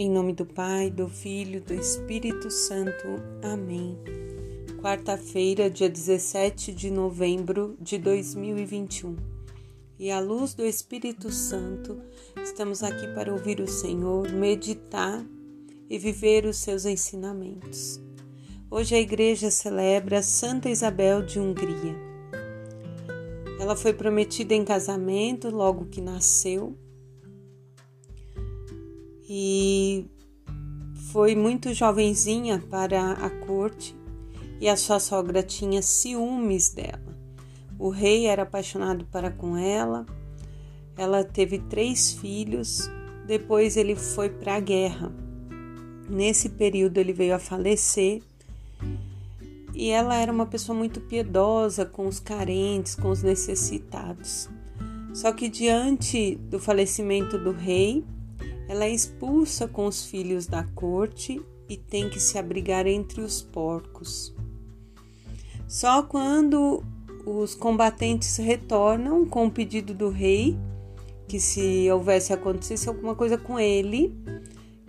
Em nome do Pai, do Filho, do Espírito Santo. Amém. Quarta-feira, dia 17 de novembro de 2021. E à luz do Espírito Santo, estamos aqui para ouvir o Senhor, meditar e viver os seus ensinamentos. Hoje a igreja celebra Santa Isabel de Hungria. Ela foi prometida em casamento logo que nasceu e foi muito jovenzinha para a corte e a sua sogra tinha ciúmes dela. O rei era apaixonado para com ela. Ela teve três filhos. Depois ele foi para a guerra. Nesse período ele veio a falecer. E ela era uma pessoa muito piedosa com os carentes, com os necessitados. Só que diante do falecimento do rei, ela é expulsa com os filhos da corte e tem que se abrigar entre os porcos. Só quando os combatentes retornam com o pedido do rei que se houvesse acontecido alguma coisa com ele,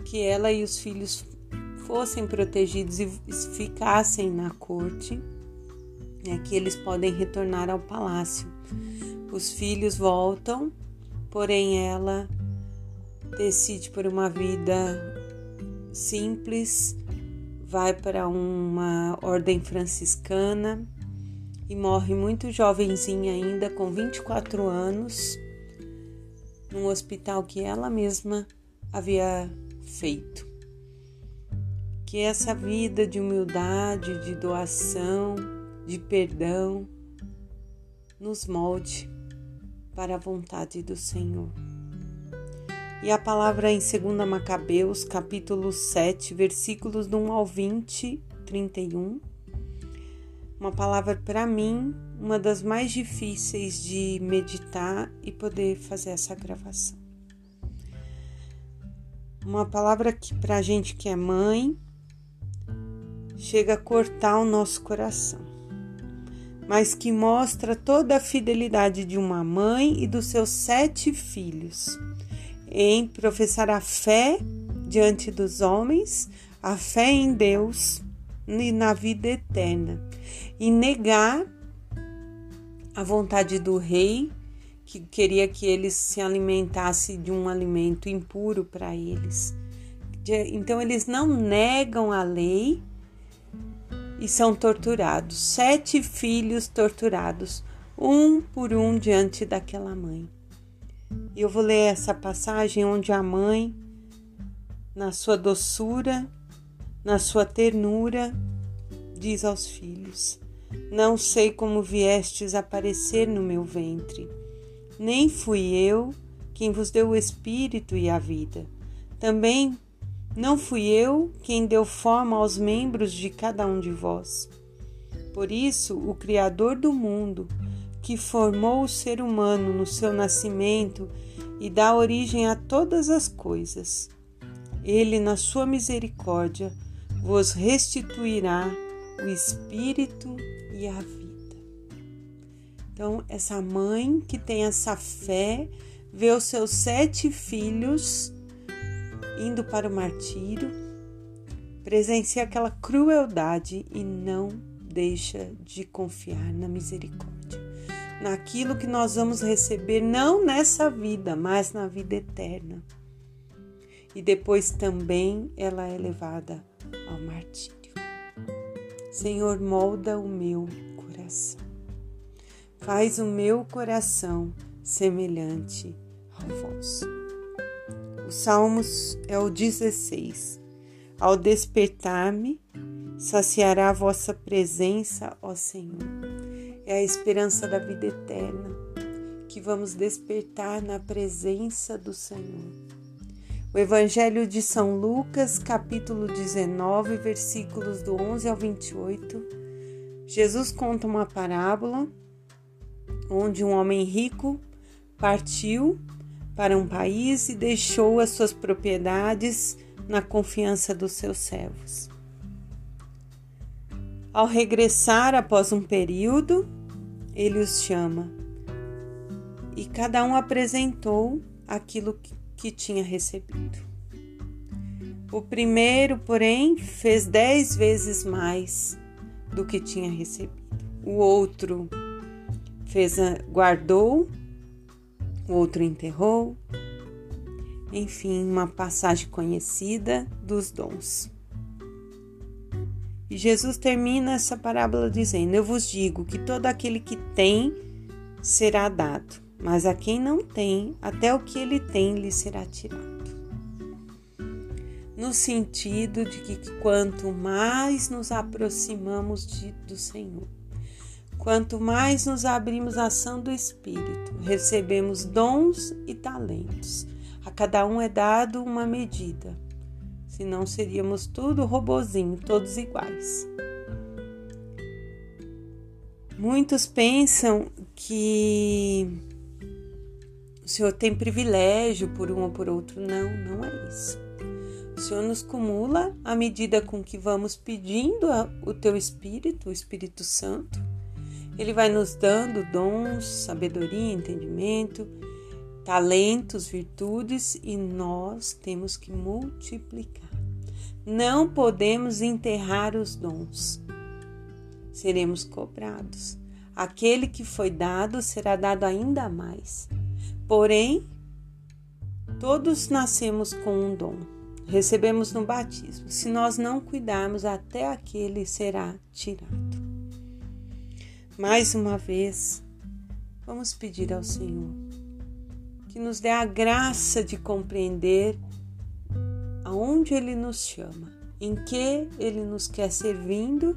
que ela e os filhos fossem protegidos e ficassem na corte, é que eles podem retornar ao palácio. Os filhos voltam, porém ela decide por uma vida simples, vai para uma ordem franciscana e morre muito jovenzinha ainda, com 24 anos, num hospital que ela mesma havia feito. Que essa vida de humildade, de doação, de perdão, nos molde para a vontade do Senhor. E a palavra em 2 Macabeus, capítulo 7, versículos do 1 ao 20, 31. Uma palavra para mim, uma das mais difíceis de meditar e poder fazer essa gravação. Uma palavra que para a gente que é mãe chega a cortar o nosso coração, mas que mostra toda a fidelidade de uma mãe e dos seus sete filhos em professar a fé diante dos homens, a fé em Deus e na vida eterna, e negar a vontade do rei, que queria que eles se alimentassem de um alimento impuro para eles. Então, eles não negam a lei e são torturados. Sete filhos torturados, um por um diante daquela mãe. Eu vou ler essa passagem onde a mãe, na sua doçura, na sua ternura, diz aos filhos: Não sei como viestes aparecer no meu ventre, nem fui eu quem vos deu o espírito e a vida. Também não fui eu quem deu forma aos membros de cada um de vós. Por isso, o Criador do mundo que formou o ser humano no seu nascimento e dá origem a todas as coisas. Ele, na sua misericórdia, vos restituirá o espírito e a vida. Então, essa mãe que tem essa fé, vê os seus sete filhos indo para o martírio, presencia aquela crueldade e não deixa de confiar na misericórdia naquilo que nós vamos receber não nessa vida, mas na vida eterna. E depois também ela é levada ao martírio. Senhor, molda o meu coração. Faz o meu coração semelhante ao vosso. O Salmos é o 16. Ao despertar-me, saciará a vossa presença, ó Senhor é a esperança da vida eterna, que vamos despertar na presença do Senhor. O Evangelho de São Lucas, capítulo 19, versículos do 11 ao 28. Jesus conta uma parábola onde um homem rico partiu para um país e deixou as suas propriedades na confiança dos seus servos. Ao regressar após um período, ele os chama. E cada um apresentou aquilo que tinha recebido. O primeiro, porém, fez dez vezes mais do que tinha recebido. O outro fez, guardou, o outro enterrou. Enfim, uma passagem conhecida dos dons. E Jesus termina essa parábola dizendo: Eu vos digo que todo aquele que tem será dado, mas a quem não tem, até o que ele tem lhe será tirado. No sentido de que quanto mais nos aproximamos de, do Senhor, quanto mais nos abrimos à ação do Espírito, recebemos dons e talentos. A cada um é dado uma medida senão seríamos tudo robozinho, todos iguais. Muitos pensam que o Senhor tem privilégio por um ou por outro. Não, não é isso. O Senhor nos cumula à medida com que vamos pedindo o teu Espírito, o Espírito Santo. Ele vai nos dando dons, sabedoria, entendimento, talentos, virtudes e nós temos que multiplicar. Não podemos enterrar os dons. Seremos cobrados. Aquele que foi dado será dado ainda mais. Porém, todos nascemos com um dom. Recebemos no batismo. Se nós não cuidarmos, até aquele será tirado. Mais uma vez, vamos pedir ao Senhor que nos dê a graça de compreender aonde Ele nos chama, em que Ele nos quer servindo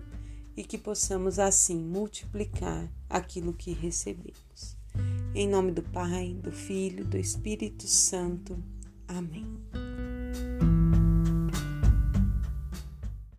e que possamos assim multiplicar aquilo que recebemos. Em nome do Pai, do Filho, do Espírito Santo. Amém.